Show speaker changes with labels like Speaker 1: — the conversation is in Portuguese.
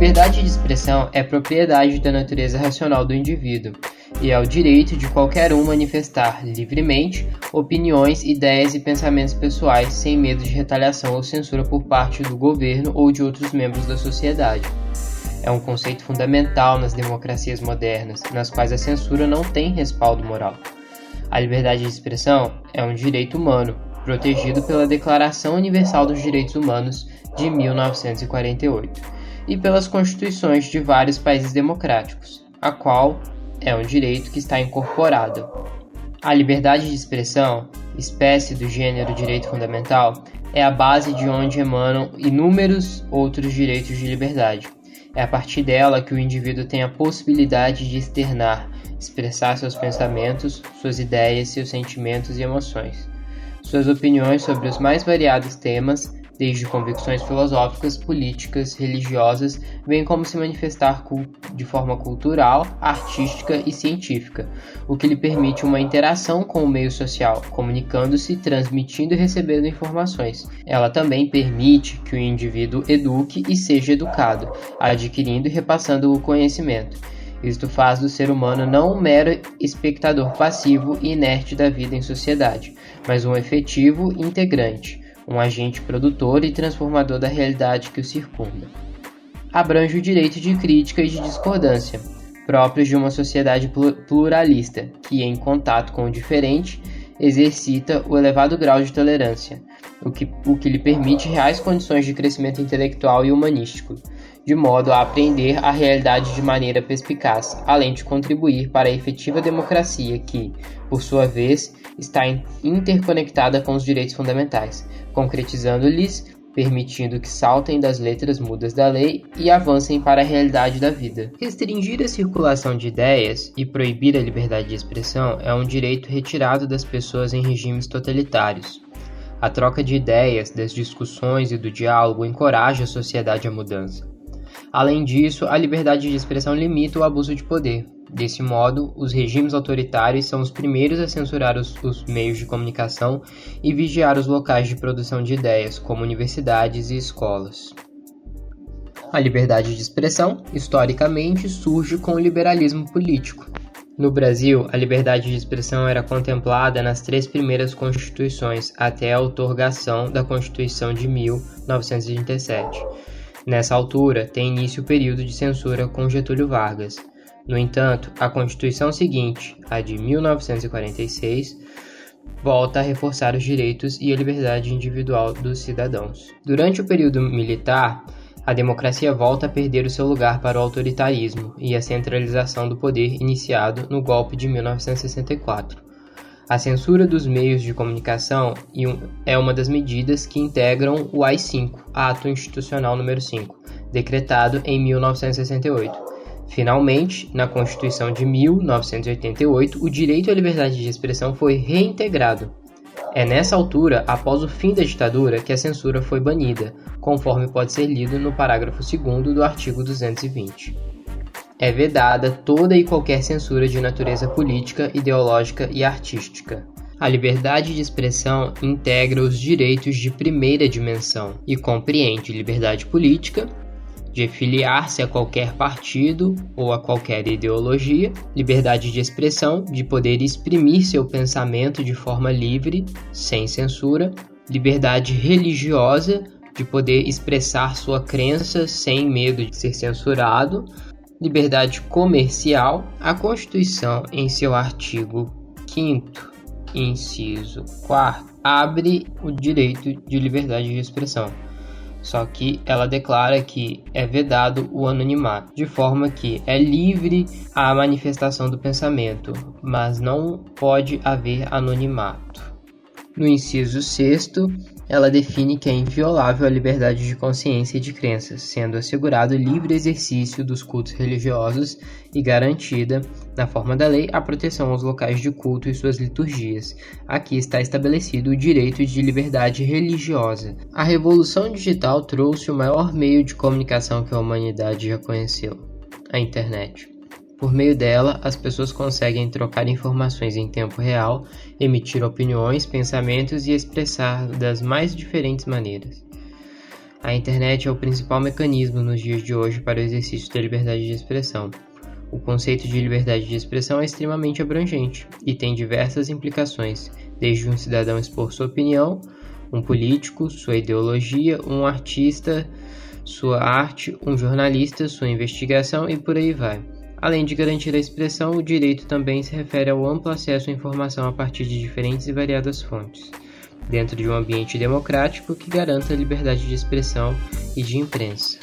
Speaker 1: liberdade de expressão é propriedade da natureza racional do indivíduo e é o direito de qualquer um manifestar livremente opiniões, ideias e pensamentos pessoais sem medo de retaliação ou censura por parte do governo ou de outros membros da sociedade. É um conceito fundamental nas democracias modernas, nas quais a censura não tem respaldo moral. A liberdade de expressão é um direito humano, protegido pela Declaração Universal dos Direitos Humanos de 1948 e pelas constituições de vários países democráticos, a qual é um direito que está incorporado. A liberdade de expressão, espécie do gênero direito fundamental, é a base de onde emanam inúmeros outros direitos de liberdade. É a partir dela que o indivíduo tem a possibilidade de externar, expressar seus pensamentos, suas ideias, seus sentimentos e emoções, suas opiniões sobre os mais variados temas desde convicções filosóficas, políticas, religiosas, bem como se manifestar de forma cultural, artística e científica, o que lhe permite uma interação com o meio social, comunicando-se, transmitindo e recebendo informações. Ela também permite que o indivíduo eduque e seja educado, adquirindo e repassando o conhecimento. Isto faz do ser humano não um mero espectador passivo e inerte da vida em sociedade, mas um efetivo integrante um agente produtor e transformador da realidade que o circunda. Abrange o direito de crítica e de discordância, próprios de uma sociedade pluralista, que, em contato com o diferente, exercita o elevado grau de tolerância, o que, o que lhe permite reais condições de crescimento intelectual e humanístico, de modo a aprender a realidade de maneira perspicaz, além de contribuir para a efetiva democracia que, por sua vez, está interconectada com os direitos fundamentais, concretizando-lhes, permitindo que saltem das letras mudas da lei e avancem para a realidade da vida. Restringir a circulação de ideias e proibir a liberdade de expressão é um direito retirado das pessoas em regimes totalitários. A troca de ideias, das discussões e do diálogo encoraja a sociedade à mudança. Além disso, a liberdade de expressão limita o abuso de poder. Desse modo, os regimes autoritários são os primeiros a censurar os, os, meios de comunicação e vigiar os locais de produção de ideias, como universidades e escolas. A liberdade de expressão, historicamente, surge com o liberalismo político. No Brasil, a liberdade de expressão era contemplada nas três primeiras constituições até a outorgação da Constituição de 1937 Nessa altura, tem início o período de censura com Getúlio Vargas. No entanto, a Constituição seguinte, a de 1946, volta a reforçar os direitos e a liberdade individual dos cidadãos. Durante o período militar, a democracia volta a perder o seu lugar para o autoritarismo e a centralização do poder iniciado no golpe de 1964. A censura dos meios de comunicação é uma das medidas que integram o AI-5, Ato Institucional número 5, decretado em 1968. Finalmente, na Constituição de 1988, o direito à liberdade de expressão foi reintegrado. É nessa altura, após o fim da ditadura, que a censura foi banida, conforme pode ser lido no parágrafo 2 do artigo 220 é vedada toda e qualquer censura de natureza política, ideológica e artística. A liberdade de expressão integra os direitos de primeira dimensão e compreende liberdade política, de filiar-se a qualquer partido ou a qualquer ideologia, liberdade de expressão, de poder exprimir seu pensamento de forma livre, sem censura, liberdade religiosa, de poder expressar sua crença sem medo de ser censurado, liberdade comercial, a Constituição, em seu artigo 5, inciso 4, abre o direito de liberdade de expressão. Só que ela declara que é vedado o anonimato, de forma que é livre a manifestação do pensamento, mas não pode haver anonimato. No inciso 6, ela define que é inviolável a liberdade de consciência e de crenças, sendo assegurado livre exercício dos cultos religiosos e garantida, na forma da lei, a proteção aos locais de culto e suas liturgias. Aqui está estabelecido o direito de liberdade religiosa. A revolução digital trouxe o maior meio de comunicação que a humanidade já conheceu: a internet. Por meio dela, as pessoas conseguem trocar informações em tempo real, emitir opiniões, pensamentos e expressar das mais diferentes maneiras. A internet é o principal mecanismo nos dias de hoje para o exercício da liberdade de expressão. O conceito de liberdade de expressão é extremamente abrangente e tem diversas implicações, desde um cidadão expor sua opinião, um político, sua ideologia, um artista, sua arte, um jornalista, sua investigação e por aí vai. Além de garantir a expressão, o direito também se refere ao amplo acesso à informação a partir de diferentes e variadas fontes, dentro de um ambiente democrático que garanta a liberdade de expressão e de imprensa.